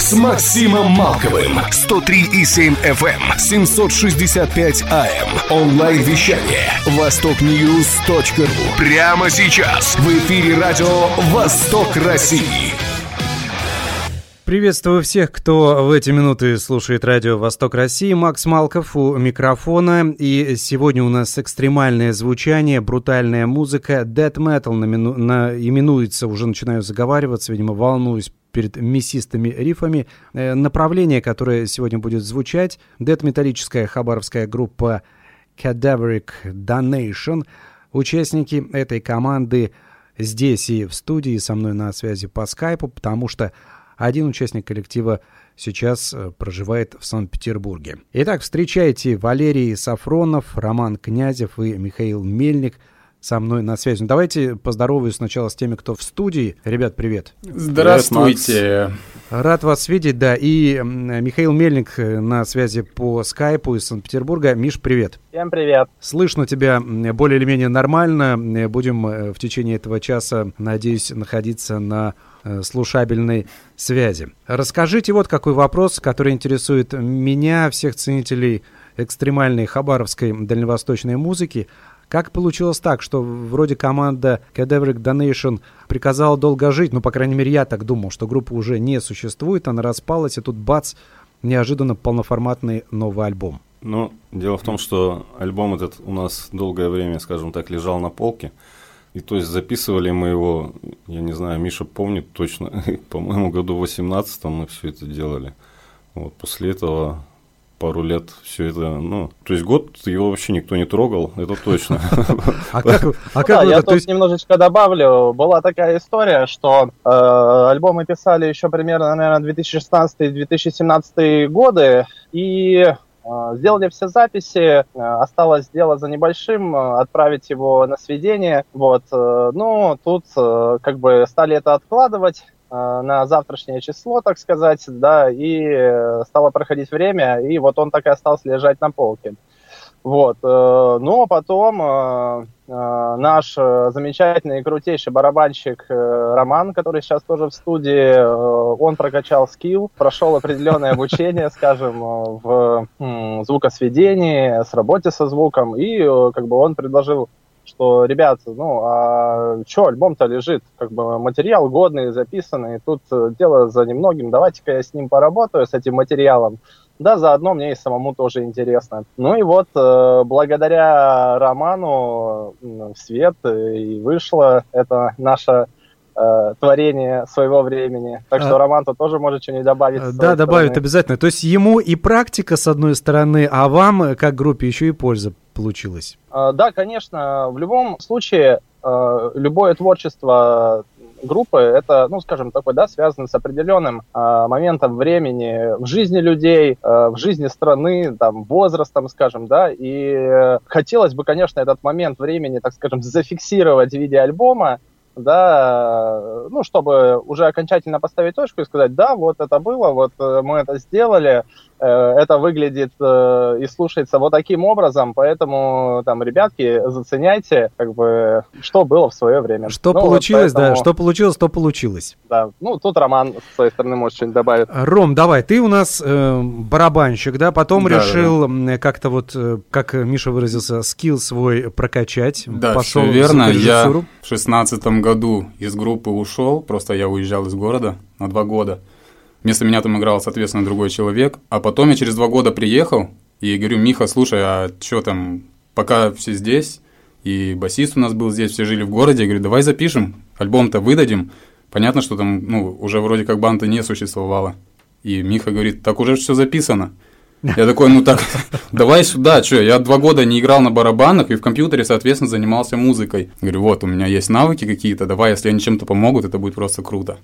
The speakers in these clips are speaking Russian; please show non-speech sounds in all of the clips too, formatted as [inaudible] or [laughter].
с Максимом Малковым. 103,7 FM, 765 AM. Онлайн-вещание. Востокньюз.ру. Прямо сейчас. В эфире радио «Восток России». Приветствую всех, кто в эти минуты слушает радио «Восток России». Макс Малков у микрофона. И сегодня у нас экстремальное звучание, брутальная музыка. Dead Metal намину... на... именуется, уже начинаю заговариваться, видимо, волнуюсь перед мясистыми рифами. Э, направление, которое сегодня будет звучать, дед-металлическая хабаровская группа Cadaveric Donation. Участники этой команды здесь и в студии со мной на связи по скайпу, потому что один участник коллектива сейчас э, проживает в Санкт-Петербурге. Итак, встречайте Валерий Сафронов, Роман Князев и Михаил Мельник со мной на связи. Ну, давайте поздороваюсь сначала с теми, кто в студии. Ребят, привет. Здравствуйте. Рад вас видеть, да. И Михаил Мельник э, на связи по скайпу из Санкт-Петербурга. Миш, привет. Всем привет. Слышно тебя более или менее нормально. Будем э, в течение этого часа, надеюсь, находиться на Э, слушабельной связи. Расскажите вот какой вопрос, который интересует меня, всех ценителей экстремальной хабаровской дальневосточной музыки. Как получилось так, что вроде команда Cadaveric Donation приказала долго жить, ну, по крайней мере, я так думал, что группа уже не существует, она распалась, и тут бац, неожиданно полноформатный новый альбом. Ну, дело в том, что альбом этот у нас долгое время, скажем так, лежал на полке. И то есть записывали мы его, я не знаю, Миша помнит точно, [laughs] по-моему, году в 18 мы все это делали. Вот после этого пару лет все это, ну, то есть год его вообще никто не трогал, это точно. [laughs] А как, а как Я тут немножечко добавлю, была такая история, что э, альбомы писали еще примерно, наверное, 2016-2017 годы, и а, сделали все записи, а, осталось дело за небольшим, отправить его на сведение. Вот. Э, ну, тут э, как бы стали это откладывать на завтрашнее число, так сказать, да, и э, стало проходить время, и вот он так и остался лежать на полке. Вот. Э, ну, а потом э, э, наш замечательный и крутейший барабанщик Роман, который сейчас тоже в студии, он прокачал скилл, прошел определенное обучение, [laughs] скажем, в звукосведении, с работе со звуком, и как бы он предложил что, ребят, ну, а что, альбом-то лежит, как бы материал годный, записанный, тут дело за немногим, давайте-ка я с ним поработаю, с этим материалом. Да, заодно мне и самому тоже интересно. Ну и вот, э, благодаря роману в свет и вышло это наше э, творение своего времени. Так что а, Роман-то тоже может что-нибудь добавить. Да, добавит стороны. обязательно. То есть ему и практика с одной стороны, а вам, как группе, еще и польза получилась. А, да, конечно. В любом случае, э, любое творчество группы, это, ну, скажем, такой, да, связано с определенным э, моментом времени в жизни людей, э, в жизни страны, там, возрастом, скажем, да, и э, хотелось бы, конечно, этот момент времени, так скажем, зафиксировать в виде альбома, да, ну, чтобы уже окончательно поставить точку и сказать, да, вот это было, вот э, мы это сделали, э, это выглядит э, и слушается вот таким образом, поэтому, там, ребятки, заценяйте, как бы, что было в свое время. Что ну, получилось, вот поэтому... да, что получилось, то получилось. Да, ну, тут Роман с своей стороны может что-нибудь добавить. Ром, давай, ты у нас э, барабанщик, да, потом да, решил да. как-то вот, как Миша выразился, скилл свой прокачать. Да, пошел все верно, я в шестнадцатом году из группы ушел, просто я уезжал из города на два года. Вместо меня там играл, соответственно, другой человек. А потом я через два года приехал и говорю, Миха, слушай, а что там, пока все здесь, и басист у нас был здесь, все жили в городе, я говорю, давай запишем, альбом-то выдадим. Понятно, что там, ну, уже вроде как банда не существовало. И Миха говорит, так уже все записано. Я такой, ну так, [laughs] давай сюда, что, я два года не играл на барабанах и в компьютере, соответственно, занимался музыкой. Говорю, вот, у меня есть навыки какие-то, давай, если они чем-то помогут, это будет просто круто.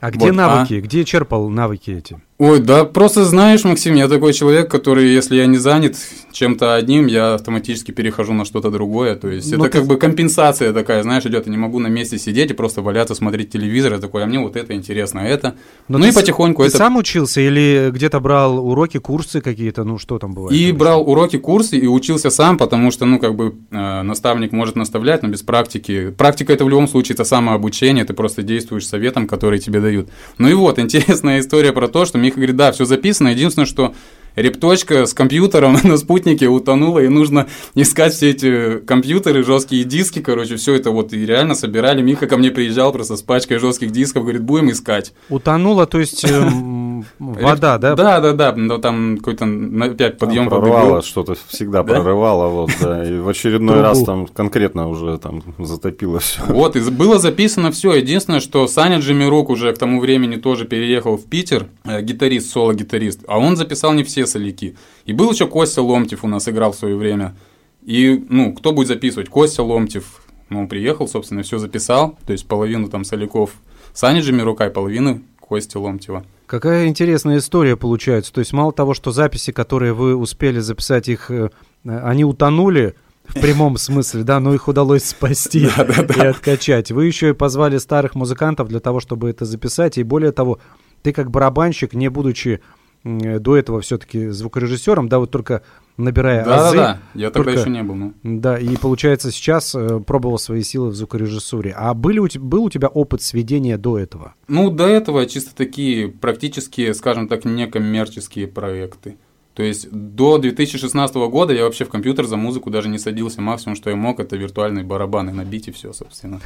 А где вот, навыки? А? Где черпал навыки эти? Ой, да, просто знаешь, Максим, я такой человек, который, если я не занят чем-то одним, я автоматически перехожу на что-то другое. То есть Но это ты... как бы компенсация такая, знаешь, идет, я не могу на месте сидеть и просто валяться, смотреть телевизор, я такой, а мне вот это интересно, а это. Но ну и потихоньку ты это... сам учился или где-то брал уроки, курсы какие-то, ну что там бывает? И брал уроки, курсы и учился сам, потому что, ну, как бы э, наставник может наставлять, но без практики. Практика это в любом случае это самообучение, ты просто действуешь советом, который тебе дают. Ну и вот, [laughs] интересная история про то, что Миха говорит, да, все записано, единственное, что репточка с компьютером [laughs] на спутнике утонула, и нужно искать все эти компьютеры, жесткие диски, короче, все это вот и реально собирали. Миха ко мне приезжал просто с пачкой жестких дисков, говорит, будем искать. Утонула, то есть эм, [laughs] вода, да? Да, да, да, но там какой-то опять подъем Прорвало что-то, всегда прорывало, вот, да, и в очередной раз там конкретно уже там затопило все. Вот, и было записано все. Единственное, что Саня Джимирук уже к тому времени тоже переехал в Питер, э, гитарист, соло-гитарист, а он записал не все соляки. И был еще Костя Ломтев у нас играл в свое время. И, ну, кто будет записывать? Костя Ломтев. Ну, он приехал, собственно, все записал. То есть половину там соляков Саня Джимирукай, половину Кости Ломтева. Какая интересная история получается. То есть мало того, что записи, которые вы успели записать, их, э, они утонули, в прямом смысле, да, но их удалось спасти [laughs] и откачать. Вы еще и позвали старых музыкантов для того, чтобы это записать, и более того, ты как барабанщик, не будучи до этого все-таки звукорежиссером, да, вот только набирая да, азы. Да, да, я тогда только, еще не был. Ну. Да, и получается сейчас э, пробовал свои силы в звукорежиссуре. А были у, был у тебя опыт сведения до этого? Ну, до этого чисто такие практически, скажем так, некоммерческие проекты. То есть до 2016 года я вообще в компьютер за музыку даже не садился. Максимум, что я мог, это виртуальные барабаны набить и все, собственно.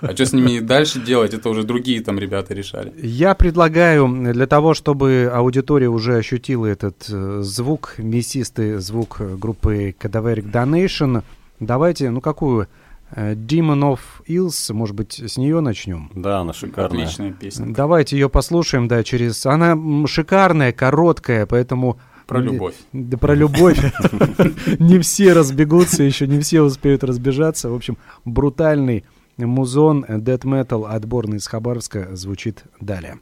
А что с ними дальше делать, это уже другие там ребята решали. Я предлагаю для того, чтобы аудитория уже ощутила этот э, звук, мясистый звук группы Cadaveric Donation, давайте, ну какую? Э, Demon of Ills, может быть, с нее начнем? Да, она шикарная. Отличная песня. Давайте ее послушаем, да, через... Она шикарная, короткая, поэтому про любовь. Да, про любовь. [laughs] Не все разбегутся, еще не все успеют разбежаться. В общем, брутальный музон Metal, отборный из Хабаровска, звучит далее.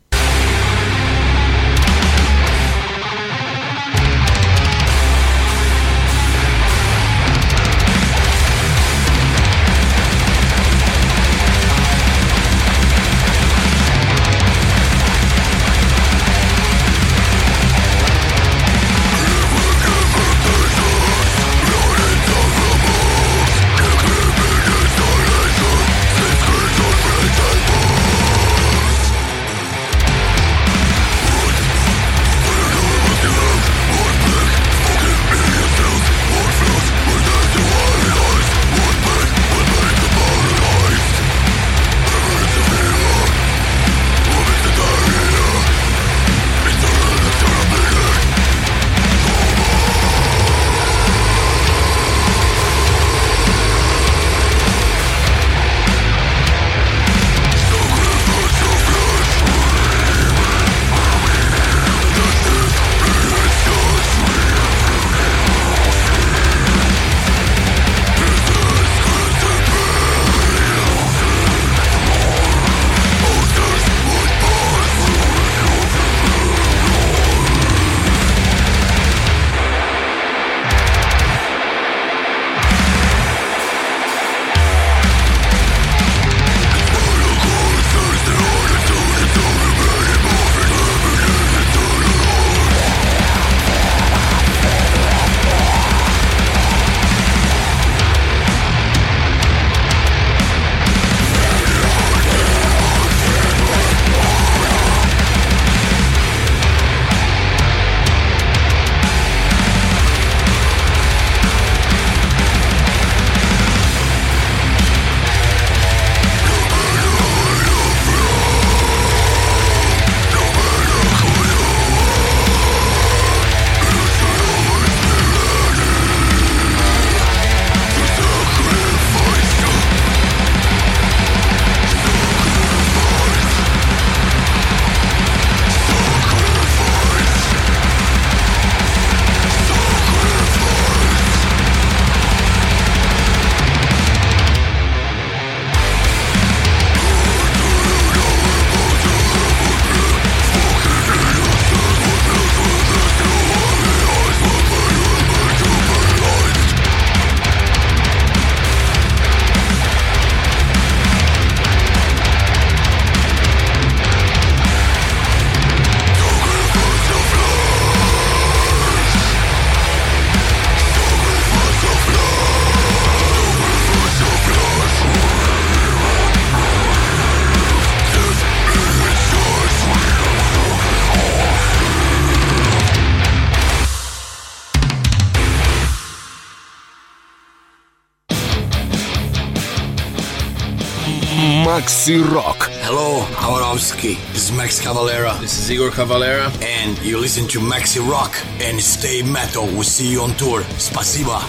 Макси Рок. Hello, Хабаровский. This is Max Cavalera. This is Igor Cavalera. And you listen to Maxi Rock and stay metal. We'll see you on tour. Спасибо.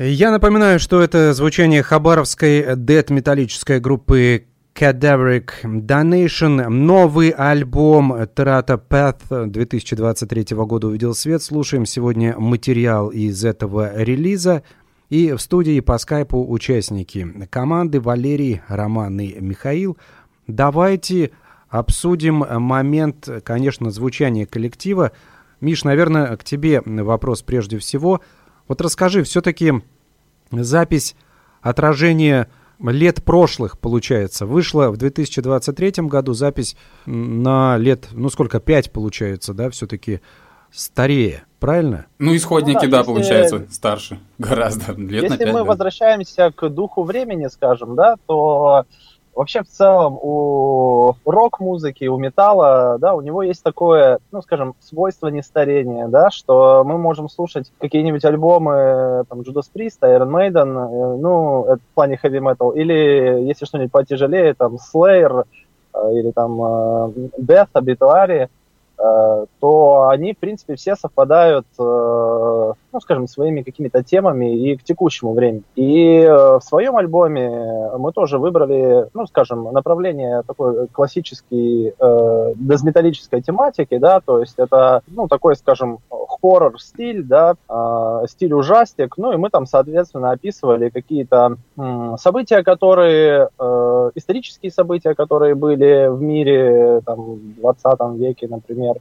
Я напоминаю, что это звучание хабаровской дед-металлической группы Cadaveric Donation. Новый альбом Trata Path 2023 года увидел свет. Слушаем сегодня материал из этого релиза. И в студии по скайпу участники команды Валерий, Роман и Михаил. Давайте обсудим момент, конечно, звучания коллектива. Миш, наверное, к тебе вопрос прежде всего. Вот расскажи, все-таки запись отражения лет прошлых, получается. Вышла в 2023 году запись на лет, ну сколько, 5 получается, да, все-таки старее, правильно? Ну, исходники, ну, да, да если... получается, старше [laughs] гораздо, лет Если на 5, мы да. возвращаемся к духу времени, скажем, да, то вообще в целом у рок-музыки, у металла, да, у него есть такое, ну, скажем, свойство нестарения, да, что мы можем слушать какие-нибудь альбомы, там, Judas Priest, Iron Maiden, э, ну, это в плане heavy metal, или, если что-нибудь потяжелее, там, Slayer, э, или там э, Death, Obituary, то они, в принципе, все совпадают ну, скажем, своими какими-то темами и к текущему времени. И э, в своем альбоме мы тоже выбрали, ну, скажем, направление такой классической э, дезметаллической тематики, да, то есть это, ну, такой, скажем, хоррор-стиль, да, э, стиль ужастик, ну, и мы там, соответственно, описывали какие-то э, события, которые, э, исторические события, которые были в мире, там, в 20 веке, например,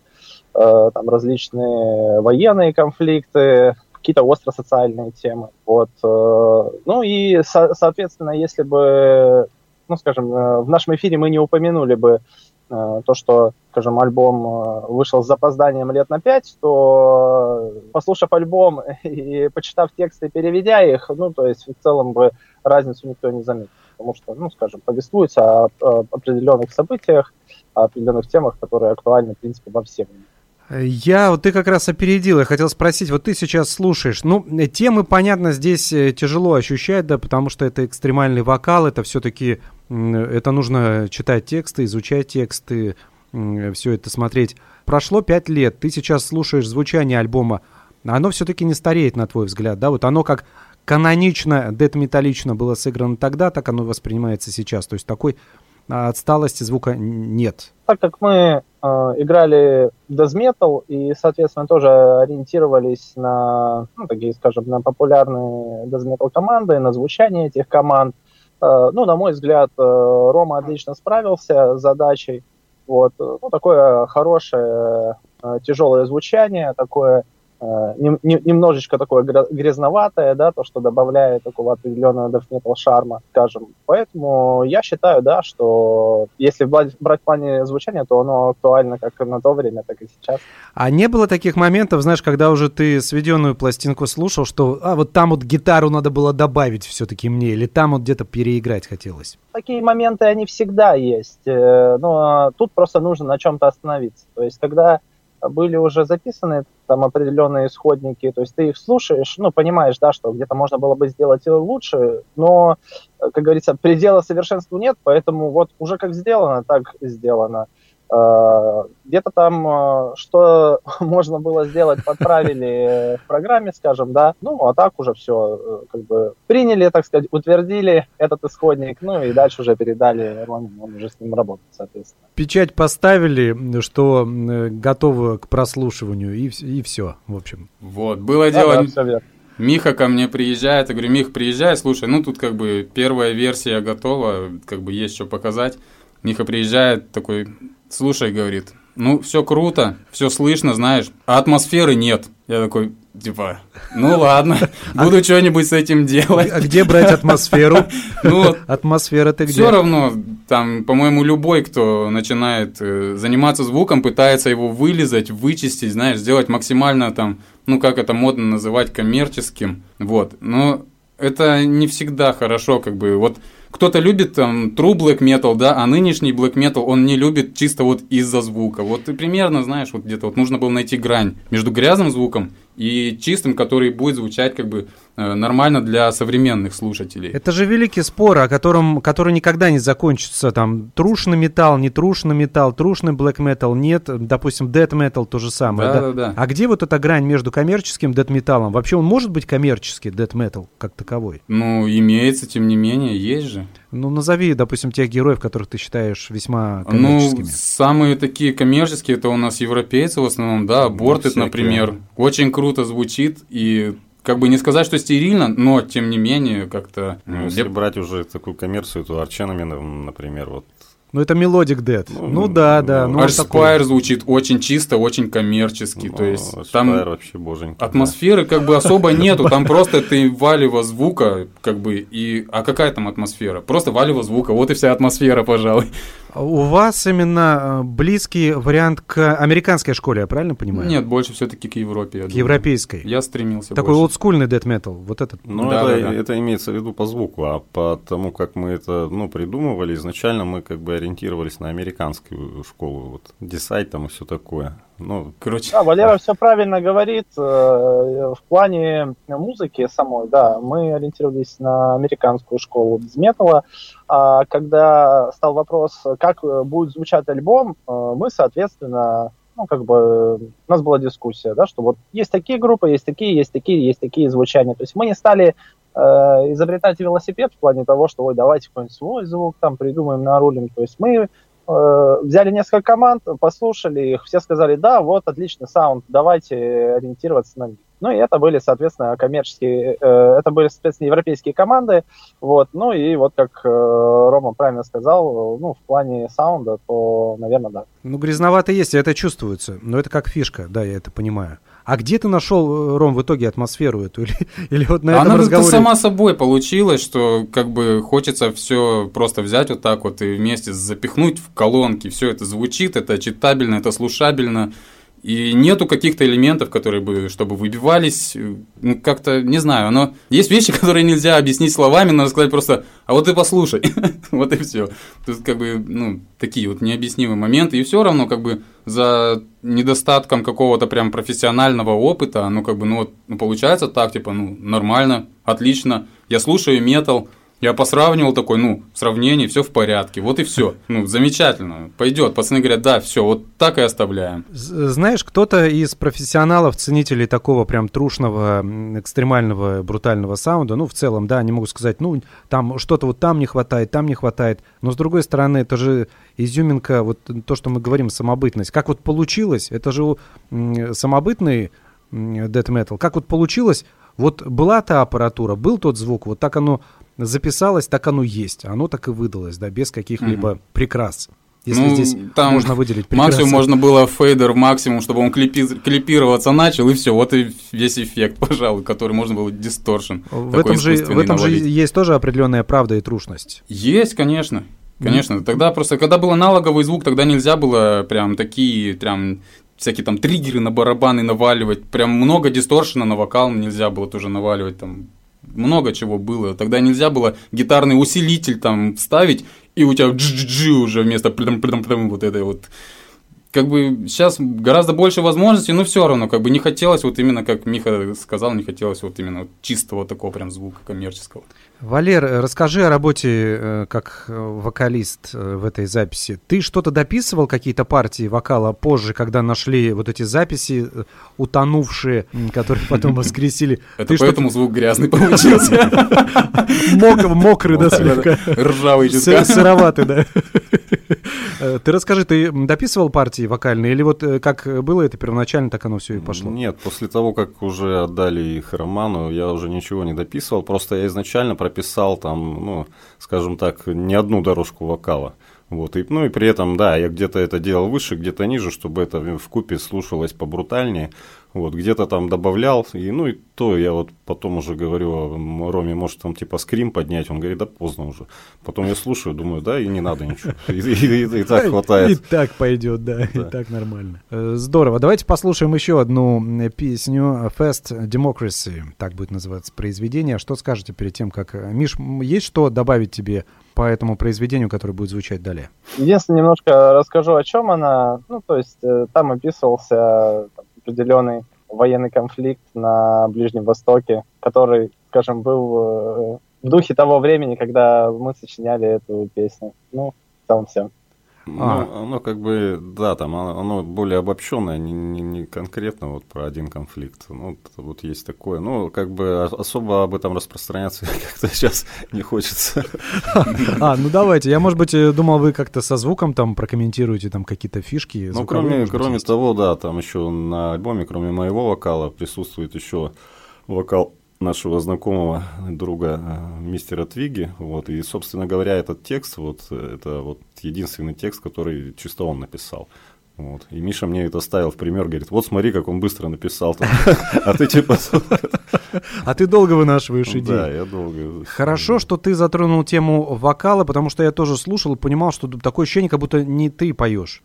э, там различные военные конфликты, какие-то остро-социальные темы. Вот. Э, ну и, со- соответственно, если бы, ну, скажем, э, в нашем эфире мы не упомянули бы э, то, что, скажем, альбом вышел с запозданием лет на пять, то, послушав альбом [laughs] и почитав тексты, переведя их, ну, то есть в целом бы разницу никто не заметил. Потому что, ну, скажем, повествуется о, о определенных событиях, о определенных темах, которые актуальны, в принципе, во всем. Я, вот ты как раз опередил, я хотел спросить, вот ты сейчас слушаешь, ну, темы, понятно, здесь э, тяжело ощущать, да, потому что это экстремальный вокал, это все-таки, это нужно читать тексты, изучать тексты, все это смотреть. Прошло пять лет, ты сейчас слушаешь звучание альбома, оно все-таки не стареет, на твой взгляд, да, вот оно как канонично, дед-металлично было сыграно тогда, так оно воспринимается сейчас, то есть такой отсталости звука нет. Так как мы э, играли metal и, соответственно, тоже ориентировались на, ну, такие, скажем, на популярные metal команды, на звучание этих команд, э, ну, на мой взгляд, э, Рома отлично справился с задачей. Вот, ну, такое хорошее, э, тяжелое звучание, такое Э, немножечко такое грязноватое, да, то, что добавляет такого определенного дефнетал шарма, скажем. Поэтому я считаю, да, что если брать, брать в плане звучания, то оно актуально как на то время, так и сейчас. А не было таких моментов, знаешь, когда уже ты сведенную пластинку слушал, что а вот там вот гитару надо было добавить все-таки мне, или там вот где-то переиграть хотелось? Такие моменты, они всегда есть, э, но тут просто нужно на чем-то остановиться. То есть, когда были уже записаны там определенные исходники, то есть ты их слушаешь, ну, понимаешь, да, что где-то можно было бы сделать лучше, но, как говорится, предела совершенству нет, поэтому вот уже как сделано, так сделано. Э, где-то там, э, что [laughs] можно было сделать, подправили в программе, скажем, да, ну, а так уже все, э, как бы, приняли, так сказать, утвердили этот исходник, ну, и дальше уже передали Роме, он уже с ним работает, соответственно. Печать поставили, что готово к прослушиванию, и, и все, в общем. Вот, было дело... Да, да, все верно. Миха ко мне приезжает, я говорю, Мих, приезжай, слушай, ну тут как бы первая версия готова, как бы есть что показать. Миха приезжает, такой, слушай, говорит, ну, все круто, все слышно, знаешь, а атмосферы нет. Я такой, типа, ну ладно, [laughs] буду что-нибудь с этим делать. А где брать атмосферу? [laughs] Ну, атмосфера ты где? Все равно, там, по-моему, любой, кто начинает э, заниматься звуком, пытается его вылезать, вычистить, знаешь, сделать максимально там, ну, как это модно называть, коммерческим, вот. Но это не всегда хорошо, как бы, вот кто-то любит там true black metal, да, а нынешний black metal он не любит чисто вот из-за звука. Вот ты примерно знаешь, вот где-то вот нужно было найти грань между грязным звуком и чистым, который будет звучать как бы нормально для современных слушателей. Это же великий спор, о котором, который никогда не закончится. Там трушный металл, не трушный металл, трушный black metal, нет. Допустим, death metal то же самое. Да, да? Да. А где вот эта грань между коммерческим death металлом? Вообще он может быть коммерческий death metal как таковой? Ну, имеется, тем не менее, есть же. Ну, назови, допустим, тех героев, которых ты считаешь весьма ну, коммерческими. Ну, самые такие коммерческие, это у нас европейцы в основном, да, Бортед, ну, например. Очень круто звучит, и как бы не сказать, что стерильно, но тем не менее как-то... Ну, если я... брать уже такую коммерцию, то Arch Enemy, например, вот ну, это melodic death. Ну, ну да, да. Ну, Archspire звучит очень чисто, очень коммерчески. Ну, то есть там вообще боженька. Атмосферы да. как бы особо [laughs] нету. Там просто ты валево звука, как бы, и... А какая там атмосфера? Просто валево звука. Вот и вся атмосфера, пожалуй. У вас именно э, близкий вариант к американской школе, я правильно понимаю? Нет, больше все-таки к Европе. к думаю. европейской. Я стремился. Такой больше. олдскульный death metal, вот этот. Ну, да, это, да, да. это имеется в виду по звуку, а по тому, как мы это ну, придумывали, изначально мы как бы ориентировались на американскую школу, вот Decide там и все такое. Ну, короче. Да, Валера все правильно говорит. Э, в плане музыки самой, да, мы ориентировались на американскую школу без металла. А когда стал вопрос, как будет звучать альбом, э, мы, соответственно, ну, как бы, у нас была дискуссия, да, что вот есть такие группы, есть такие, есть такие, есть такие звучания. То есть мы не стали э, изобретать велосипед в плане того, что, ой, давайте какой-нибудь свой звук там придумаем, нарулим. То есть мы Э, взяли несколько команд, послушали их, все сказали, да, вот, отличный саунд, давайте ориентироваться на них. Ну и это были, соответственно, коммерческие, э, это были, соответственно, европейские команды, вот, ну и вот как э, Рома правильно сказал, ну, в плане саунда, то, наверное, да. Ну, грязновато есть, это чувствуется, но это как фишка, да, я это понимаю. А где ты нашел, Ром, в итоге атмосферу эту? [laughs] Или, или вот на этом Она разговоре... сама собой получилась, что как бы хочется все просто взять вот так вот и вместе запихнуть в колонки. Все это звучит, это читабельно, это слушабельно. И нету каких-то элементов, которые бы, чтобы выбивались, ну, как-то, не знаю, но есть вещи, [laughs] которые нельзя объяснить словами, надо сказать просто, а вот ты послушай, [laughs] вот и все. Есть, как бы, ну, такие вот необъяснимые моменты, и все равно, как бы, за недостатком какого-то прям профессионального опыта, ну, как бы, ну, вот, ну, получается так, типа, ну, нормально, отлично, я слушаю метал, я посравнивал такой, ну, сравнение, все в порядке, вот и все. Ну, замечательно, пойдет. Пацаны говорят, да, все, вот так и оставляем. Знаешь, кто-то из профессионалов, ценителей такого прям трушного, экстремального, брутального саунда, ну, в целом, да, они могут сказать, ну, там что-то вот там не хватает, там не хватает. Но, с другой стороны, это же изюминка, вот то, что мы говорим, самобытность. Как вот получилось, это же самобытный metal, как вот получилось, вот была та аппаратура, был тот звук, вот так оно записалось, так оно есть. Оно так и выдалось, да, без каких-либо угу. прикрас. Если ну, здесь там можно выделить прикрасы. Максимум можно было фейдер максимум, чтобы он клипи, клипироваться начал, и все, вот и весь эффект, [laughs] пожалуй, который можно было дисторшн. В этом, же, в этом же есть тоже определенная правда и трушность. Есть, конечно. Конечно, mm-hmm. тогда просто, когда был аналоговый звук, тогда нельзя было прям такие, прям всякие там триггеры на барабаны наваливать, прям много дисторшена на вокал нельзя было тоже наваливать, там много чего было. Тогда нельзя было гитарный усилитель там ставить, и у тебя джи уже вместо вот этой вот как бы сейчас гораздо больше возможностей, но все равно как бы не хотелось вот именно, как Миха сказал, не хотелось вот именно вот чистого такого прям звука коммерческого. Валер, расскажи о работе э, как вокалист э, в этой записи. Ты что-то дописывал, какие-то партии вокала позже, когда нашли вот эти записи э, утонувшие, которые потом [laughs] воскресили? Это поэтому звук грязный получился. [laughs] Мокрый, да, слегка. Ржавый чутка. Сыроватый, да. [laughs] Ты расскажи, ты дописывал партии вокальные, или вот э, как было это первоначально, так оно все и пошло? Нет, после того, как уже отдали их Роману, я уже ничего не дописывал, просто я изначально прописал там, ну, скажем так, не одну дорожку вокала. Вот, и, ну и при этом, да, я где-то это делал выше, где-то ниже, чтобы это в купе слушалось побрутальнее. Вот, где-то там добавлял, и, ну и то я вот потом уже говорю, Роме, может там типа скрим поднять, он говорит, да поздно уже. Потом я слушаю, думаю, да, и не надо ничего, [laughs] и, так [laughs] хватает. И так пойдет, да, и так нормально. Э, здорово, давайте послушаем еще одну песню Fast Democracy, так будет называться произведение. Что скажете перед тем, как... Миш, есть что добавить тебе по этому произведению, которое будет звучать далее? Единственное, немножко расскажу, о чем она. Ну, то есть э, там описывался определенный военный конфликт на Ближнем Востоке, который скажем, был в духе того времени, когда мы сочиняли эту песню. Ну, целом все. Ну, а. оно как бы, да, там оно, более обобщенное, не, не, не конкретно вот про один конфликт. Ну, вот есть такое. Ну, как бы особо об этом распространяться [laughs] как-то сейчас не хочется. А, ну давайте. Я, может быть, э, думал, вы как-то со звуком там прокомментируете там какие-то фишки. Ну, кроме, кроме того, да, там еще на альбоме, кроме моего вокала, присутствует еще вокал нашего знакомого друга э, мистера Твиги, вот, и, собственно говоря, этот текст, вот, это вот единственный текст, который чисто он написал. Вот. И Миша мне это ставил в пример, говорит, вот смотри, как он быстро написал. А ты типа... А ты долго вынашиваешь идеи. Да, я долго. Хорошо, что ты затронул тему вокала, потому что я тоже слушал и понимал, что такое ощущение, как будто не ты поешь.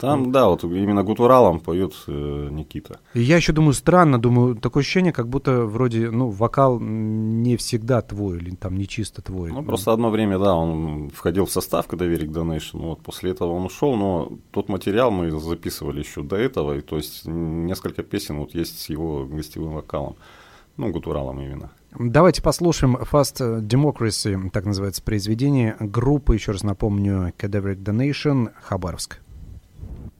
Там, да, вот именно гутуралом поет э, Никита. И я еще думаю, странно, думаю, такое ощущение, как будто вроде, ну, вокал не всегда твой, или там не чисто твой. Ну, просто одно время, да, он входил в состав, когда Верик Donation, вот после этого он ушел, но тот материал мы записывали еще до этого, и то есть несколько песен вот есть с его гостевым вокалом, ну, гутуралом именно. Давайте послушаем Fast Democracy, так называется произведение группы, еще раз напомню, Cadaveric Donation, Хабаровск.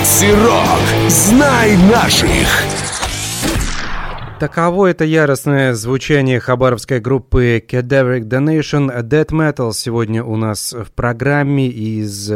Макси. Знай наших. Таково это яростное звучание хабаровской группы Cadaveric Donation Dead Metal сегодня у нас в программе из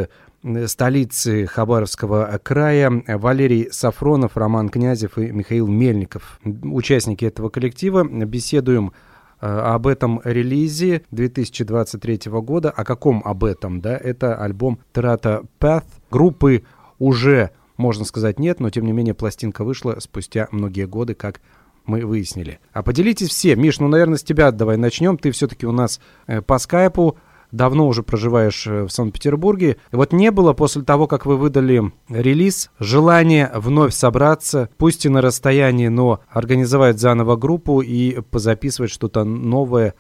столицы Хабаровского края Валерий Сафронов, Роман Князев и Михаил Мельников. Участники этого коллектива. Беседуем э, об этом релизе 2023 года. О каком об этом, да? Это альбом Trata Path. Группы уже, можно сказать, нет, но тем не менее пластинка вышла спустя многие годы, как мы выяснили. А поделитесь все. Миш, ну, наверное, с тебя давай начнем. Ты все-таки у нас э, по скайпу давно уже проживаешь э, в Санкт-Петербурге. Вот не было после того, как вы выдали релиз, желания вновь собраться, пусть и на расстоянии, но организовать заново группу и позаписывать что-то новое,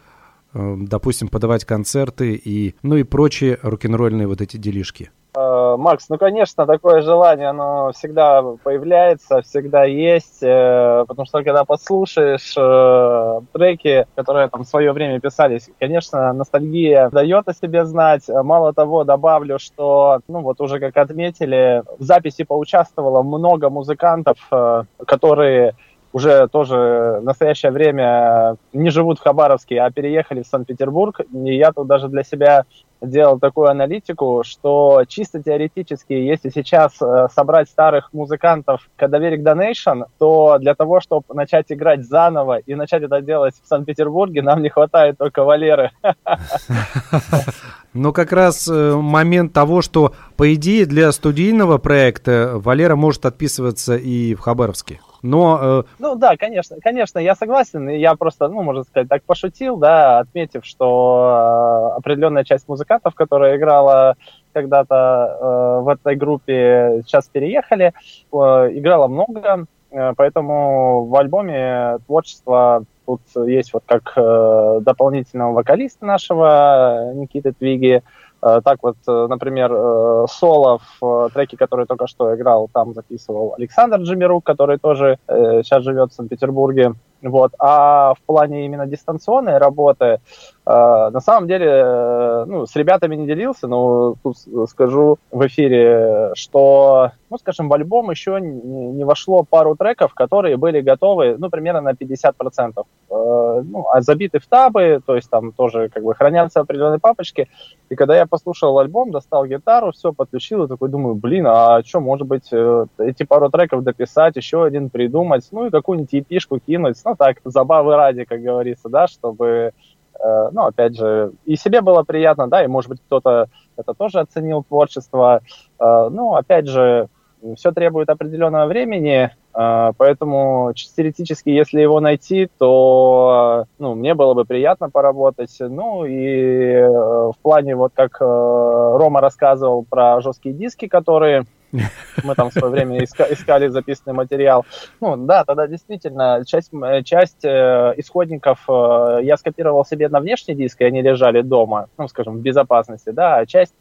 э, допустим, подавать концерты и, ну и прочие рок-н-ролльные вот эти делишки? Э, Макс, ну, конечно, такое желание, оно всегда появляется, всегда есть, э, потому что когда послушаешь э, треки, которые там в свое время писались, конечно, ностальгия дает о себе знать. Мало того, добавлю, что, ну, вот уже как отметили, в записи поучаствовало много музыкантов, которые уже тоже в настоящее время не живут в Хабаровске, а переехали в Санкт-Петербург. И я тут даже для себя делал такую аналитику, что чисто теоретически, если сейчас э, собрать старых музыкантов Кадаверик Donation, то для того, чтобы начать играть заново и начать это делать в Санкт-Петербурге, нам не хватает только Валеры. Но как раз э, момент того, что, по идее, для студийного проекта Валера может отписываться и в Хабаровске. Но... Э... Ну да, конечно, конечно, я согласен. Я просто, ну, можно сказать, так пошутил, да, отметив, что э, определенная часть музыкантов, которая играла когда-то э, в этой группе, сейчас переехали, играла много, поэтому в альбоме творчество Тут есть вот как дополнительного вокалиста нашего Никиты Твиги. Э, так вот, э, например, э, соло в треке, который только что играл, там записывал Александр Джимирук, который тоже сейчас живет в Санкт-Петербурге. Вот. А в плане именно дистанционной работы а, на самом деле, э, ну, с ребятами не делился, но тут скажу в эфире, что, ну, скажем, в альбом еще не вошло пару треков, которые были готовы, ну, примерно на 50%. Э, ну, а забиты в табы, то есть там тоже как бы хранятся определенные папочки. И когда я послушал альбом, достал гитару, все подключил, и такой думаю, блин, а что, может быть, э, эти пару треков дописать, еще один придумать, ну, и какую-нибудь епишку кинуть, ну, так, забавы ради, как говорится, да, чтобы Э, ну, опять же, и себе было приятно, да, и, может быть, кто-то это тоже оценил творчество. Э, ну, опять же, все требует определенного времени, э, поэтому теоретически, если его найти, то ну, мне было бы приятно поработать. Ну и в плане, вот как Рома рассказывал про жесткие диски, которые мы там в свое время искали записанный материал. Ну, да, тогда действительно часть, часть э, исходников э, я скопировал себе на внешний диск, и они лежали дома, ну, скажем, в безопасности, да, а часть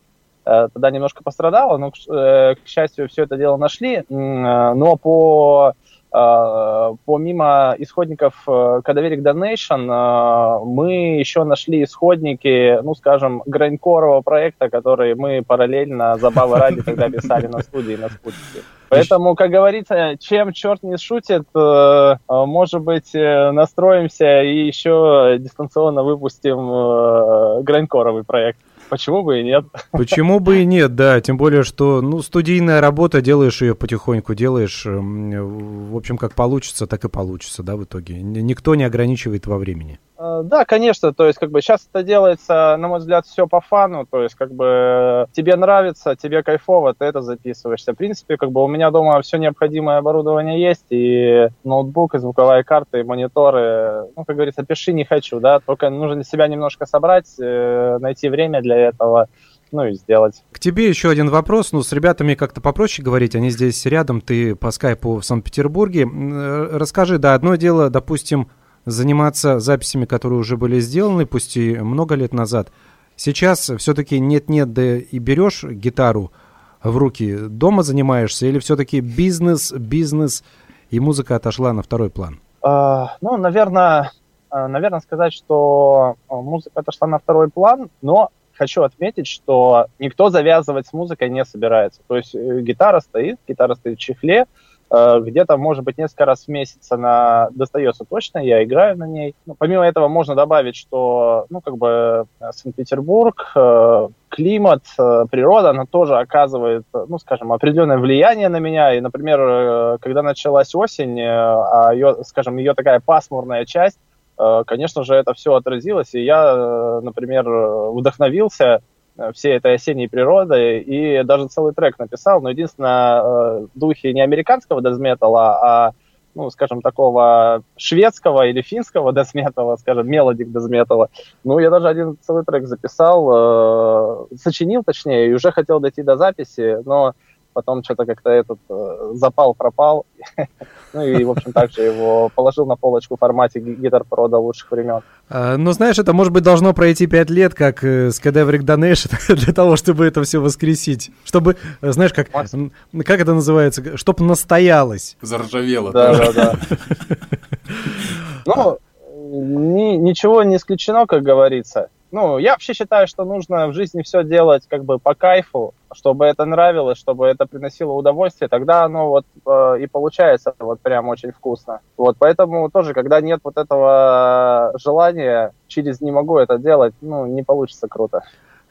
э, тогда немножко пострадала, но, к счастью, все это дело нашли, но по помимо исходников э, Donation, а, мы еще нашли исходники, ну, скажем, грайнкорового проекта, который мы параллельно, забавы ради, тогда писали на студии, на спутнике. Поэтому, как говорится, чем черт не шутит, э, может быть, э, настроимся и еще дистанционно выпустим грайнкоровый проект. Почему бы и нет? Почему бы и нет, да. Тем более, что ну, студийная работа, делаешь ее потихоньку, делаешь, эм, в общем, как получится, так и получится, да, в итоге. Никто не ограничивает во времени. Э, да, конечно, то есть как бы сейчас это делается, на мой взгляд, все по фану, то есть как бы тебе нравится, тебе кайфово, ты это записываешься. В принципе, как бы у меня дома все необходимое оборудование есть, и ноутбук, и звуковая карта, и мониторы, ну, как говорится, пиши не хочу, да, только нужно себя немножко собрать, э, найти время для этого, ну и сделать. К тебе еще один вопрос. Ну, с ребятами как-то попроще говорить, они здесь рядом, ты по скайпу в Санкт-Петербурге. Э, расскажи, да, одно дело, допустим, заниматься записями, которые уже были сделаны, пусть и много лет назад. Сейчас все-таки нет-нет, да и берешь гитару в руки, дома занимаешься, или все-таки бизнес, бизнес, и музыка отошла на второй план? А, ну, наверное, наверное, сказать, что музыка отошла на второй план, но хочу отметить, что никто завязывать с музыкой не собирается. То есть э, гитара стоит, гитара стоит в чехле, где-то, может быть, несколько раз в месяц она достается точно, я играю на ней. Ну, помимо этого можно добавить, что, ну, как бы э, Санкт-Петербург, э, климат, природа, она тоже оказывает, ну, скажем, определенное влияние на меня. И, например, когда началась осень, а ее, скажем, ее такая пасмурная часть, конечно же, это все отразилось, и я, например, вдохновился Э, всей этой осенней природы, и даже целый трек написал, но единственное, э, в духе не американского дезметала, а, ну, скажем, такого шведского или финского дэт-метала, скажем, melodic дэт-метала. Ну, я даже один целый трек записал, э, сочинил, точнее, и уже хотел дойти до записи, но потом что-то как-то этот э, запал пропал. [laughs] ну и, в общем, также его положил на полочку в формате Guitar Pro до лучших времен. А, ну, знаешь, это, может быть, должно пройти пять лет, как э, с Cadaveric [laughs] Donation, для того, чтобы это все воскресить. Чтобы, э, знаешь, как, как это называется, чтобы настоялось. Заржавело. Да, да, да. [laughs] Ну, ничего не исключено, как говорится. Ну, я вообще считаю, что нужно в жизни все делать как бы по кайфу, чтобы это нравилось, чтобы это приносило удовольствие, тогда оно вот э, и получается вот прям очень вкусно. Вот, поэтому тоже, когда нет вот этого желания, через не могу это делать, ну, не получится круто.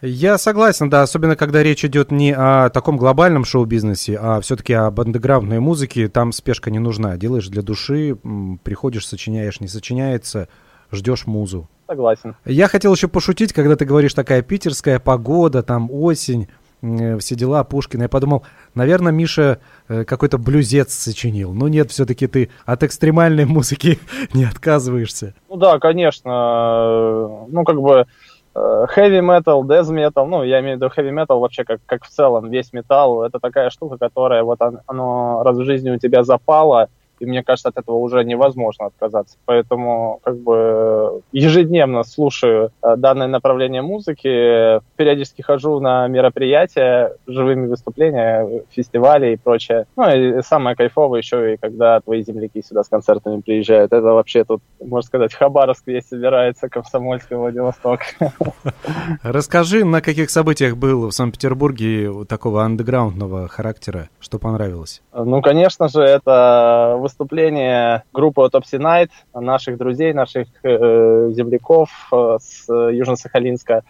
Я согласен, да, особенно когда речь идет не о таком глобальном шоу-бизнесе, а все-таки об андеграундной музыке, там спешка не нужна. Делаешь для души, приходишь, сочиняешь, не сочиняется, ждешь музу. Согласен. Я хотел еще пошутить, когда ты говоришь такая питерская погода, там осень, э, все дела Пушкина. Я подумал, наверное, Миша э, какой-то блюзец сочинил. Но нет, все-таки ты от экстремальной [laughs] музыки не отказываешься. Ну да, конечно. Ну, как бы э, heavy metal, death metal, ну, я имею в виду heavy metal вообще как, как в целом, весь металл, это такая штука, которая вот оно раз в жизни у тебя запало, и мне кажется, от этого уже невозможно отказаться. Поэтому как бы ежедневно слушаю э, данное направление музыки, периодически хожу на мероприятия, живыми выступления, фестивали и прочее. Ну и самое кайфовое еще и когда твои земляки сюда с концертами приезжают. Это вообще тут, можно сказать, Хабаровск весь собирается, Комсомольский, Владивосток. Расскажи, на каких событиях был в Санкт-Петербурге такого андеграундного характера, что понравилось? Ну, конечно же, это выступление группы Autopsy Night, наших друзей, наших э, земляков э, с Южно-Сахалинска.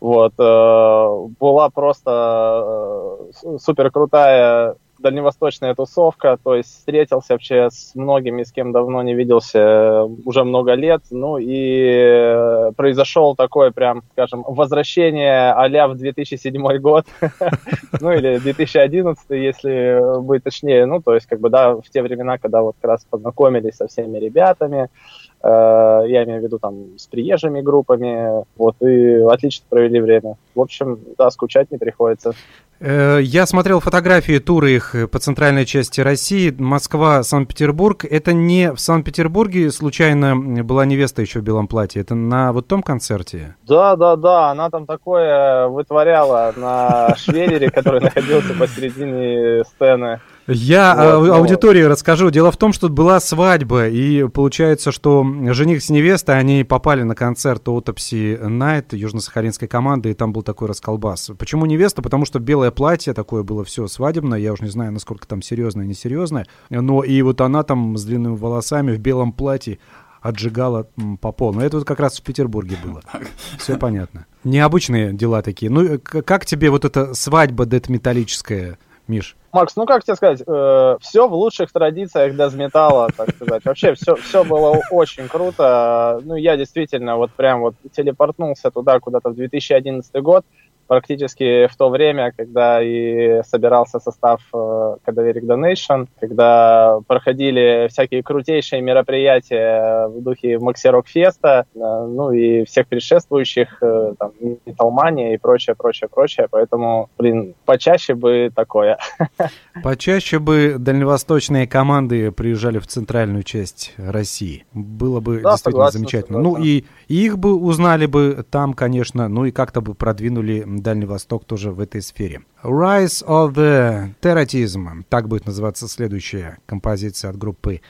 Вот, э, была просто э, супер крутая дальневосточная тусовка, то есть встретился вообще с многими, с кем давно не виделся уже много лет, ну и произошел такое прям, скажем, возвращение а в 2007 год, [laughs] ну или 2011, если быть точнее, ну то есть как бы, да, в те времена, когда вот как раз познакомились со всеми ребятами, э, я имею в виду там с приезжими группами, вот, и отлично провели время. В общем, да, скучать не приходится. Э, я смотрел фотографии тура их по центральной части России. Москва, Санкт-Петербург. Это не в Санкт-Петербурге случайно была невеста еще в белом платье. Это на вот том концерте? Да, да, да. Она там такое вытворяла на швеллере, который находился посередине сцены. Я вот, аудитории вот. расскажу. Дело в том, что была свадьба, и получается, что жених с невестой, они попали на концерт Autopsy Night южно-сахалинской команды, и там был такой расколбас. Почему невеста? Потому что белое платье такое было все свадебное, я уж не знаю, насколько там серьезное, несерьезное, но и вот она там с длинными волосами в белом платье отжигала по полу. Это вот как раз в Петербурге было. [laughs] Все понятно. Необычные дела такие. Ну, э, как тебе вот эта свадьба дед-металлическая, Миш? Макс, ну как тебе сказать, э, все в лучших традициях дезметалла, так сказать. Вообще все, все было очень круто. Ну, я действительно вот прям вот телепортнулся туда куда-то в 2011 год практически в то время, когда и собирался состав Cadaveric э, Donation, когда проходили всякие крутейшие мероприятия в духе Макси Рок Феста, э, ну и всех предшествующих, э, там, Металмания и прочее, прочее, прочее, поэтому, блин, почаще бы такое. [laughs] Почаще бы дальневосточные команды приезжали в центральную часть России. Было бы да, действительно согласен, замечательно. Ну согласен. Ну и, и их бы узнали бы там, конечно, ну и как-то бы продвинули Дальний Восток тоже в этой сфере. Rise of the Terrorism. Так будет называться следующая композиция от группы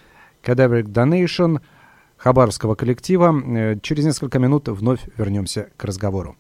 Cadaveric Donation хабаровского коллектива. Э, через несколько минут вновь вернемся к разговору.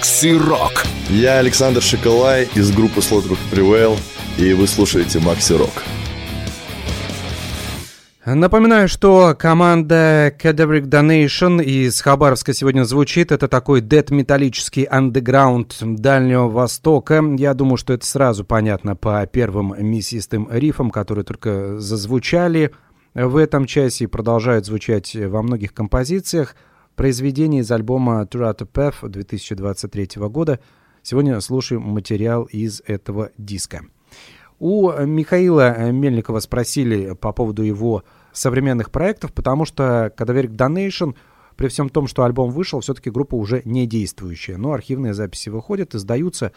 Макси Рок. Я Александр Шоколай из группы Slaughter Prevail, и вы слушаете Макси Рок. Напоминаю, что команда Cadaveric Donation из Хабаровска сегодня звучит. Это такой дед-металлический андеграунд Дальнего Востока. Я думаю, что это сразу понятно по первым мясистым рифам, которые только зазвучали в этом часе и продолжают звучать во многих композициях. Произведение из альбома Turata Path 2023 года. Сегодня слушаем материал из этого диска. У Михаила Мельникова спросили по поводу его современных проектов, потому что Кадаверик Donation, при всем том, что альбом вышел, все-таки группа уже не действующая. Но архивные записи выходят, издаются.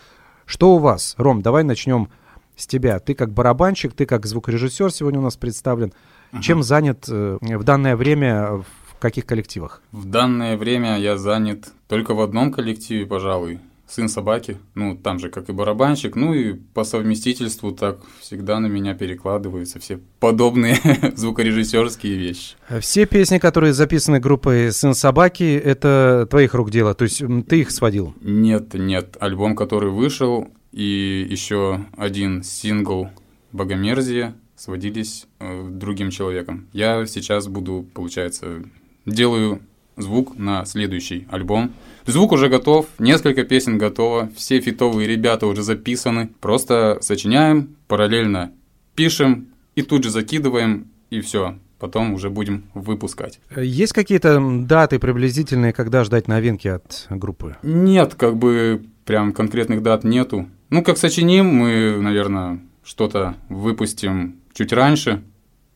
Что у вас? Ром, давай начнем с тебя. Ты как барабанщик, ты как звукорежиссер сегодня у нас представлен. Uh-huh. Чем занят э, в данное время каких коллективах? В данное время я занят только в одном коллективе, пожалуй сын собаки, ну, там же, как и барабанщик, ну, и по совместительству так всегда на меня перекладываются все подобные [laughs] звукорежиссерские вещи. Все песни, которые записаны группой «Сын собаки», это твоих рук дело, то есть ты их сводил? Нет, нет, альбом, который вышел, и еще один сингл «Богомерзие» сводились э, другим человеком. Я сейчас буду, получается, делаю звук на следующий альбом. Звук уже готов, несколько песен готово, все фитовые ребята уже записаны. Просто сочиняем, параллельно пишем и тут же закидываем, и все. Потом уже будем выпускать. Есть какие-то даты приблизительные, когда ждать новинки от группы? Нет, как бы прям конкретных дат нету. Ну, как сочиним, мы, наверное, что-то выпустим чуть раньше.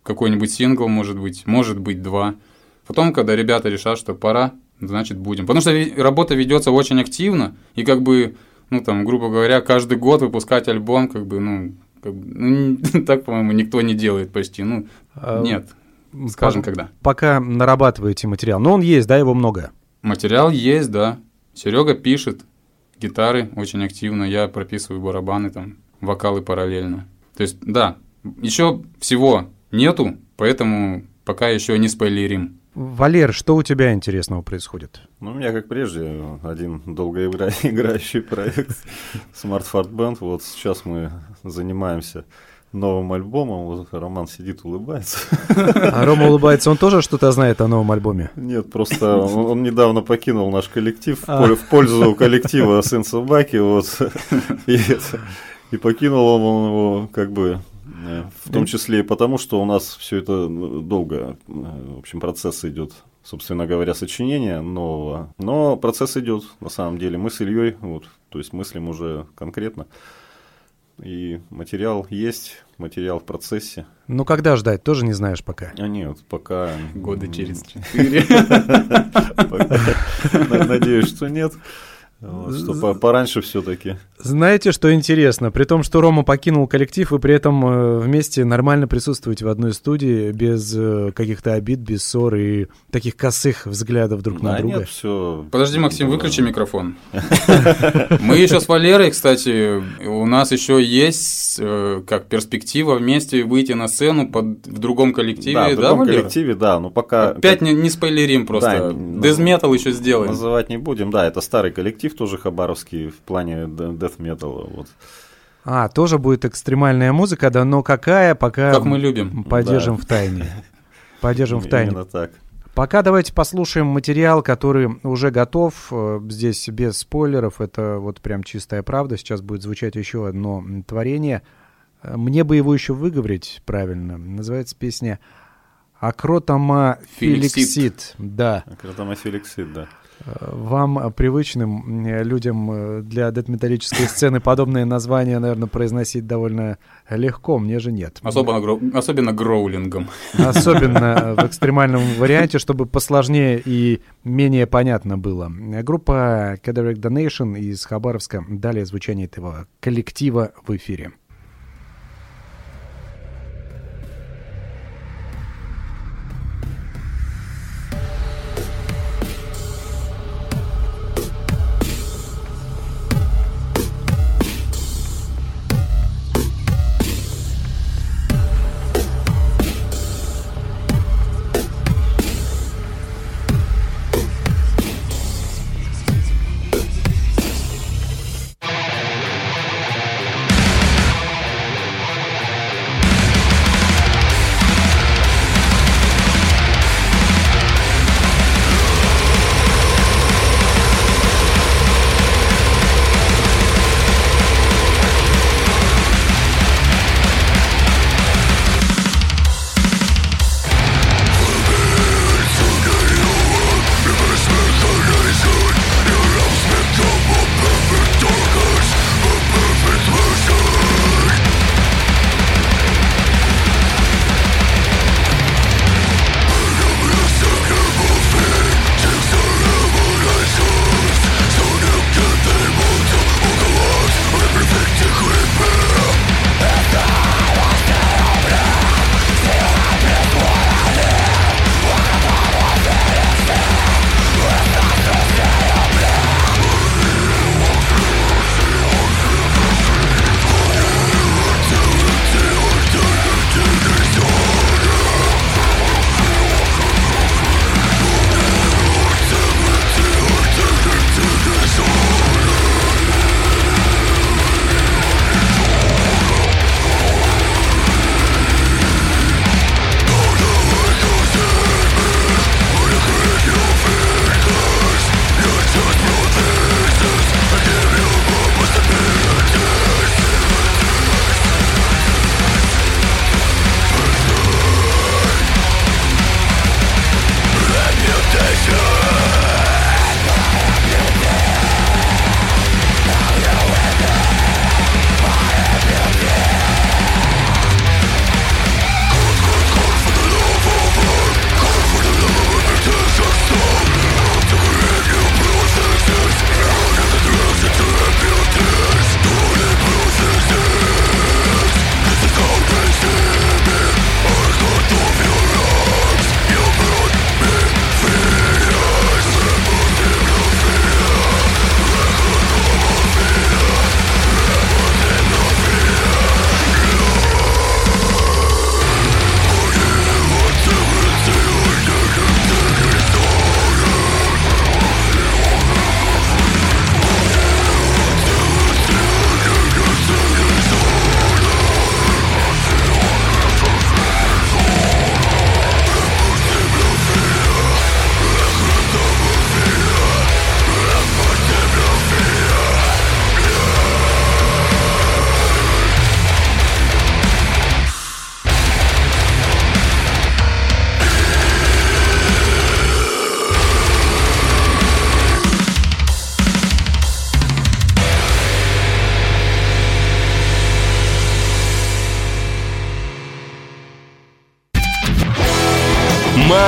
Какой-нибудь сингл, может быть, может быть, два. Потом, когда ребята решат, что пора, значит будем. Потому что работа ведется очень активно, и как бы, ну там, грубо говоря, каждый год выпускать альбом, как бы, ну, как бы, ну [laughs] так, по-моему, никто не делает почти. Ну, а, нет. Скажем, пока, когда. Пока нарабатываете материал. Но он есть, да, его много? Материал есть, да. Серега пишет гитары очень активно, я прописываю барабаны, там, вокалы параллельно. То есть, да, еще всего нету, поэтому пока еще не спойлерим. Валер, что у тебя интересного происходит? Ну, у меня, как прежде, один долгоиграющий [laughs] проект Smart Fart Band. Вот сейчас мы занимаемся новым альбомом. Вот Роман сидит, улыбается. [laughs] А Рома улыбается, он тоже что-то знает о новом альбоме? Нет, просто он, он недавно покинул наш коллектив а. в пользу коллектива Сын Собаки. Вот. [laughs] И, и покинул он его как бы в том числе и потому, что у нас все это ну, долго, в общем, процесс идет, собственно говоря, сочинения нового. Но процесс идет, на самом деле. Мы с Ильей, вот, то есть мыслим уже конкретно. И материал есть, материал в процессе. Ну, когда ждать, тоже не знаешь пока? А нет, пока... Года через четыре. [laughs] Надеюсь, что нет. Вот, что пораньше все-таки. Знаете, что интересно? При том, что Рома покинул коллектив, вы при этом э, вместе нормально присутствуете в одной студии, без э, каких-то обид, без ссор и таких косых взглядов друг на друга. Нет, все. Подожди, Максим, выключи микрофон. Мы еще с Валерой, кстати, у нас еще есть э, как перспектива вместе выйти на сцену под, в другом коллективе. Да, в другом коллективе, да, но пока... Опять не, не спойлерим просто. Дезметал еще сделаем. Называть не будем, да, это старый коллектив коллектив тоже хабаровский в плане death metal. Вот. А, тоже будет экстремальная музыка, да, но какая, пока... Как мы любим. Поддержим да. в тайне. Поддержим в тайне. Именно так. Пока давайте послушаем материал, который уже готов. Э, здесь без спойлеров, это вот прям чистая правда. Сейчас будет звучать еще одно творение. Э, мне бы его еще выговорить правильно. Называется песня Акротома Феликсит. Да. Акротома Феликсит, да вам, привычным людям э, для дед-металлической сцены, подобные названия, наверное, произносить довольно легко, мне же нет. Особенно, особенно гроулингом. Особенно [laughs] в экстремальном варианте, чтобы посложнее и менее понятно было. Группа Caderic Donation из Хабаровска. Далее звучание этого коллектива в эфире.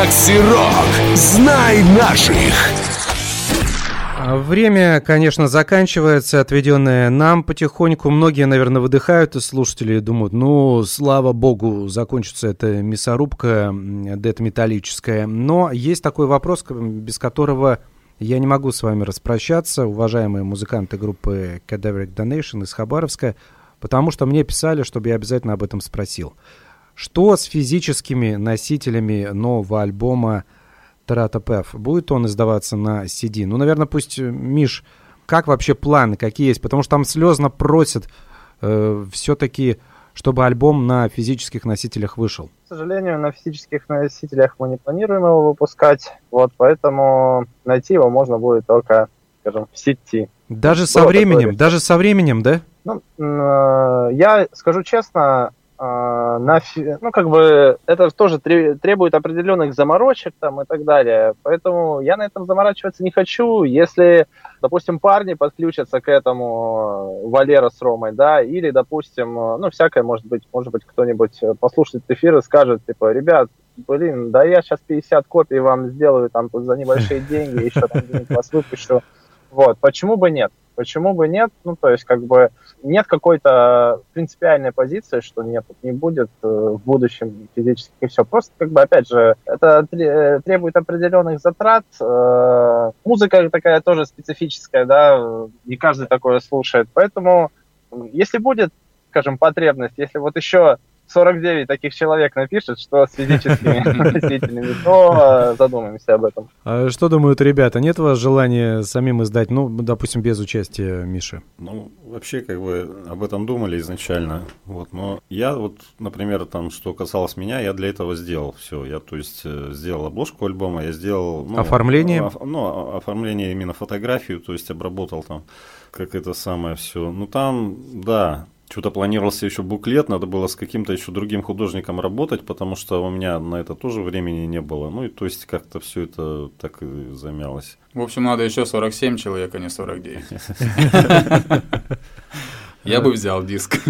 Макси Рок. Знай наших. А время, конечно, заканчивается, отведенное нам потихоньку. Многие, наверное, выдыхают и думают, ну, слава богу, закончится эта мясорубка, это металлическая. Но есть такой вопрос, без которого я не могу с вами распрощаться, уважаемые музыканты группы Cadaveric Donation из Хабаровска, потому что мне писали, чтобы я обязательно об этом спросил. Что с физическими носителями нового альбома Таратапев. Будет он издаваться на CD? Ну, наверное, пусть, э, Миш, как вообще планы, какие есть? Потому что там слезно просят э, все-таки, чтобы альбом на физических носителях вышел. К сожалению, на физических носителях мы не планируем его выпускать, вот, поэтому найти его можно будет только, скажем, в сети. Даже со временем, даже со временем, да? Ну, э, я скажу честно, на, ну, как бы, это тоже требует определенных заморочек там и так далее. Поэтому я на этом заморачиваться не хочу. Если, допустим, парни подключатся к этому, э, Валера с Ромой, да, или, допустим, э, ну, всякое может быть, может быть, кто-нибудь послушает эфир и скажет, типа, ребят, блин, да я сейчас 50 копий вам сделаю там за небольшие деньги, еще вас выпущу. Вот, почему бы нет? Почему бы нет? Ну, то есть, как бы, нет какой-то принципиальной позиции, что нет, не будет э, в будущем физически и все. Просто, как бы, опять же, это э, требует определенных затрат. Э, музыка такая тоже специфическая, да, не каждый такое слушает. Поэтому, если будет, скажем, потребность, если вот еще 49 таких человек напишет, что с физическими [laughs] носителями, то э, задумаемся об этом. А что думают ребята? Нет у вас желания самим издать, ну, допустим, без участия Миши? Ну, вообще, как бы об этом думали изначально. Вот, но я вот, например, там, что касалось меня, я для этого сделал все. Я, то есть, э, сделал обложку альбома, я сделал... Ну, оформление? Оф, ну, оформление именно фотографию, то есть, обработал там, как это самое все. Ну, там, да, что-то планировался еще буклет, надо было с каким-то еще другим художником работать, потому что у меня на это тоже времени не было. Ну и то есть как-то все это так и замялось. В общем, надо еще 47 человек, а не 49. [laughs] Я бы взял диск.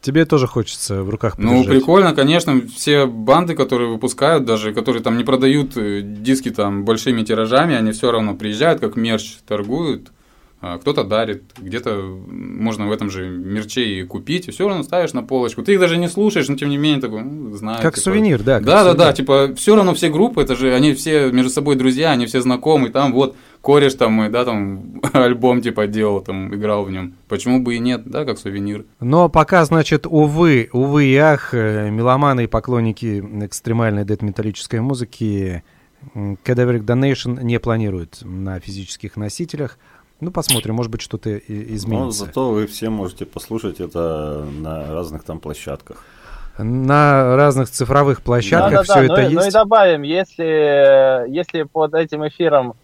Тебе тоже хочется в руках подержать. Ну, прикольно, конечно. Все банды, которые выпускают, даже которые там не продают э, диски там большими тиражами, они все равно приезжают, как мерч торгуют. А, кто-то дарит, где-то можно в этом же мерче и купить, и все равно ставишь на полочку. Ты их даже не слушаешь, но тем не менее такой, ну, знаю. Как типа, сувенир, да. Да, да, да, типа все равно все группы, это же они все между собой друзья, они все знакомы, там вот кореш там мой, да, там [laughs] альбом типа делал, там играл в нем. Почему бы и нет, да, как сувенир. Но пока, значит, увы, увы и ах, э, меломаны и поклонники экстремальной дед-металлической музыки Cadaveric Donation не планируют на физических носителях. Ну, посмотрим, может быть, что-то изменится. Но зато вы все можете послушать это на разных там площадках. На разных цифровых площадках да, да, все да, это ну, есть. Ну и добавим, если, если под этим эфиром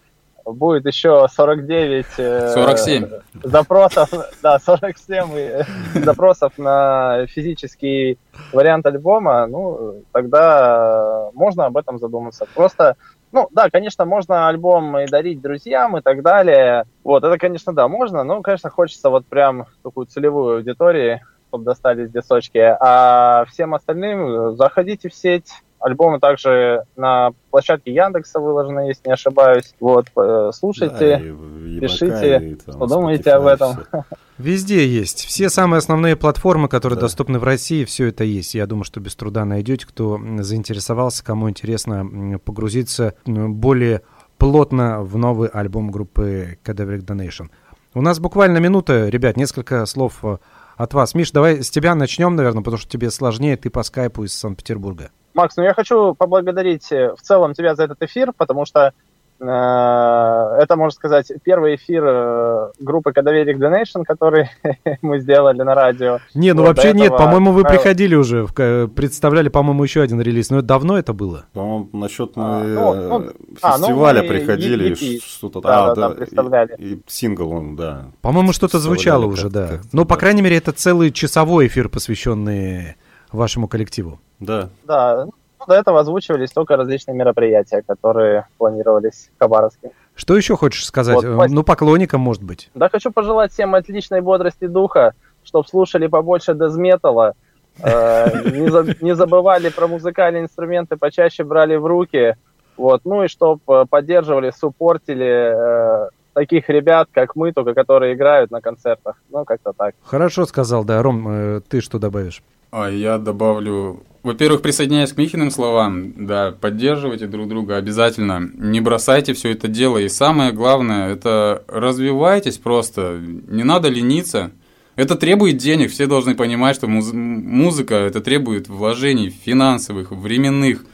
будет еще 49 47 э, запросов, да, 47 э, запросов на физический вариант альбома, ну, тогда можно об этом задуматься. Просто ну, да, конечно, можно альбом и дарить друзьям и так далее. Вот, это, конечно, да, можно, но, конечно, хочется вот прям такую целевую аудиторию, чтобы достались дисочки. А всем остальным заходите в сеть, Альбомы также на площадке Яндекса выложены, если не ошибаюсь. Вот, э, слушайте, да, и, и пишите, и, там, что думаете об этом. Все. [laughs] Везде есть. Все самые основные платформы, которые да. доступны в России, все это есть. Я думаю, что без труда найдете, кто заинтересовался, кому интересно погрузиться более плотно в новый альбом группы Cadaveric Donation. У нас буквально минута, ребят, несколько слов э, от вас. Миш, давай с тебя начнем, наверное, потому что тебе сложнее, ты по скайпу из Санкт-Петербурга. Макс, ну я хочу поблагодарить э, в целом тебя за этот эфир, потому что э, это, можно сказать, первый эфир э, группы Cadaveric Donation, который [laughs] мы сделали на радио. Не, ну вот вообще этого... нет, по-моему, вы приходили уже, представляли, по-моему, еще один релиз, но это давно это было? По-моему, насчет мы а, ну, ну, фестиваля а, ну, приходили, и, что-то да, да, да, представляли. И, и сингл он, да. По-моему, что-то звучало уже, да. Ну, по крайней мере, это целый часовой эфир, посвященный вашему коллективу. Да. Да. Ну, до этого озвучивались только различные мероприятия, которые планировались в Хабаровске. Что еще хочешь сказать? Вот, ну, поклонникам, может быть. Да, хочу пожелать всем отличной бодрости духа, чтобы слушали побольше дезметалла, Э, [laughs] не забывали про музыкальные инструменты, почаще брали в руки. Вот. Ну и чтобы э, поддерживали, суппортили таких ребят, как мы, только которые играют на концертах. Ну, как-то так. Хорошо сказал, да. Ром, ты что добавишь? А я добавлю во-первых, присоединяясь к Михиным словам, да, поддерживайте друг друга обязательно, не бросайте все это дело. И самое главное, это развивайтесь просто, не надо лениться. Это требует денег, все должны понимать, что муз- музыка это требует вложений финансовых, временных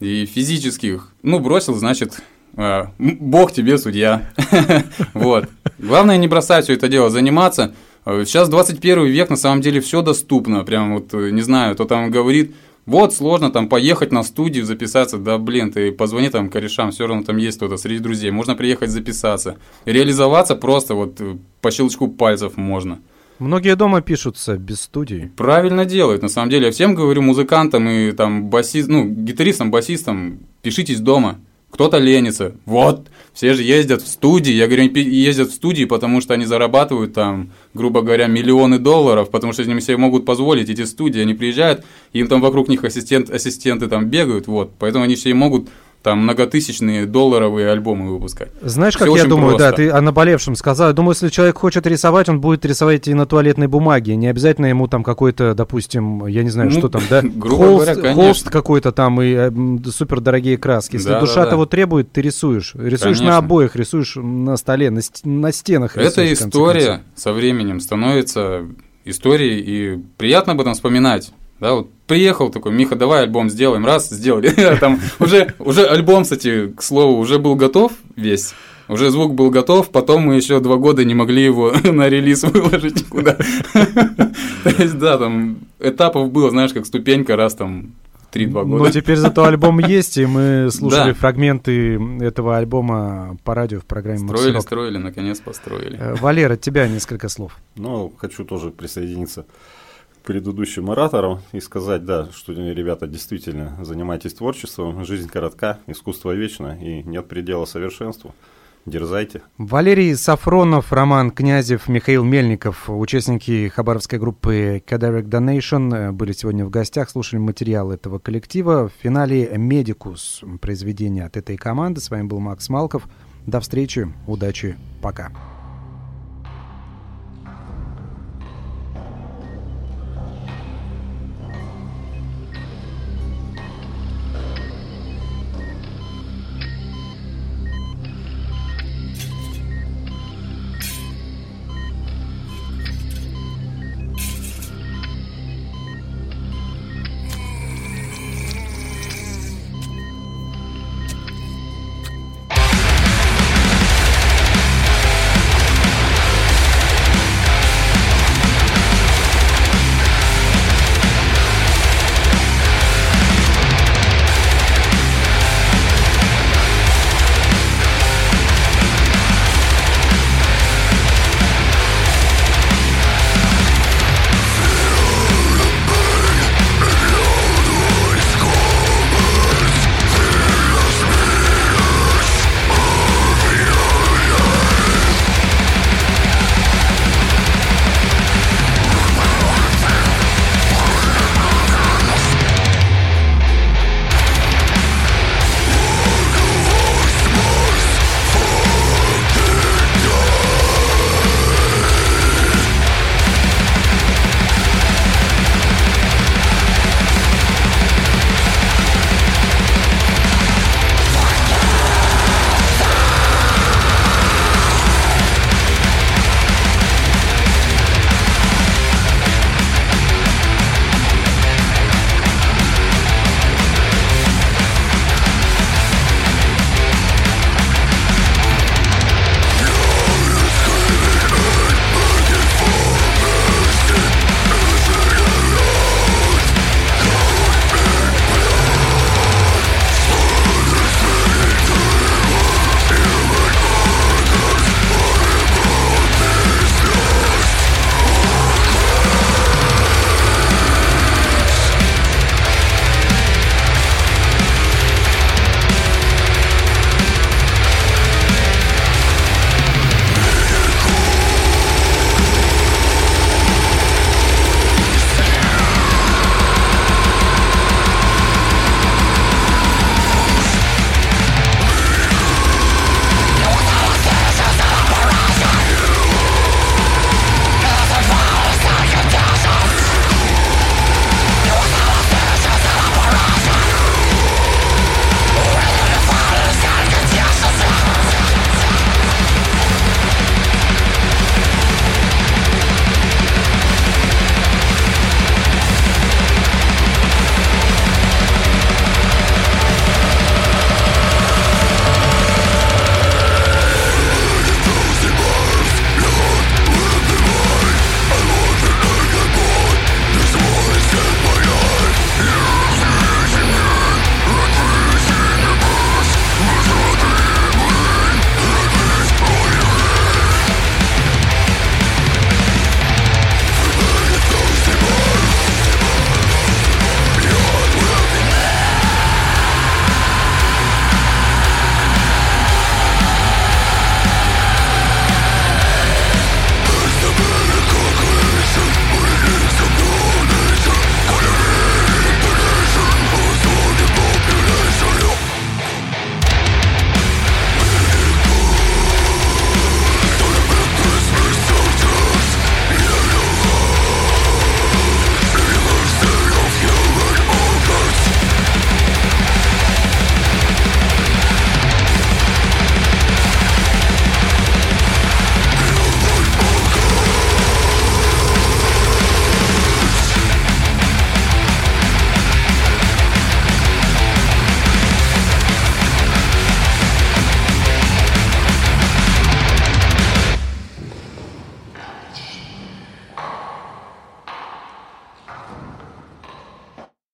и физических. Ну, бросил, значит, э, Бог тебе судья. [laughs] Вот. Главное не бросать все это дело, заниматься. Сейчас 21 век, на самом деле, все доступно. Прям вот, не знаю, кто там говорит, вот сложно там поехать на студию, записаться, да блин, ты позвони там корешам, все равно там есть кто-то среди друзей, можно приехать записаться. Реализоваться просто вот э, по щелчку пальцев можно. Многие дома пишутся без студии. Правильно делают, на самом деле. Я всем говорю, музыкантам и там басист, ну, гитаристам, басистам, пишитесь дома кто-то ленится. Вот, все же ездят в студии. Я говорю, ездят в студии, потому что они зарабатывают там, грубо говоря, миллионы долларов, потому что они себе могут позволить эти студии. Они приезжают, им там вокруг них ассистент, ассистенты там бегают, вот. Поэтому они все могут там многотысячные долларовые альбомы выпускать. Знаешь, как Все я думаю, просто. да, ты о наболевшем сказал. Я думаю, если человек хочет рисовать, он будет рисовать и на туалетной бумаге. Не обязательно ему там какой-то, допустим, я не знаю, ну, что там, да, [laughs] грубо холст, говоря, конечно. холст какой-то там и э, супер дорогие краски. Если да, душа да, да. того требует, ты рисуешь. Рисуешь конечно. на обоях, рисуешь на столе, на, на стенах. Эта история со временем становится историей, и приятно об этом вспоминать. Да, вот приехал такой, Миха, давай альбом сделаем, раз, сделали. [laughs] Там уже, уже альбом, кстати, к слову, уже был готов весь. Уже звук был готов, потом мы еще два года не могли его [laughs] на релиз выложить куда. [laughs] То есть, да, там этапов было, знаешь, как ступенька раз там 3-2 года. Но теперь зато альбом есть, и мы слушали да. фрагменты этого альбома по радио в программе Строили, Maxi Rock. строили, наконец построили. Э, Валера, от тебя несколько слов. Ну, хочу тоже присоединиться предыдущим ораторам и сказать, да, что, ребята, действительно, занимайтесь творчеством, жизнь коротка, искусство вечно и нет предела совершенству. Дерзайте. Валерий Сафронов, Роман Князев, Михаил Мельников, участники хабаровской группы Cadaveric Donation, были сегодня в гостях, слушали материал этого коллектива. В финале «Медикус» произведение от этой команды. С вами был Макс Малков. До встречи, удачи, пока.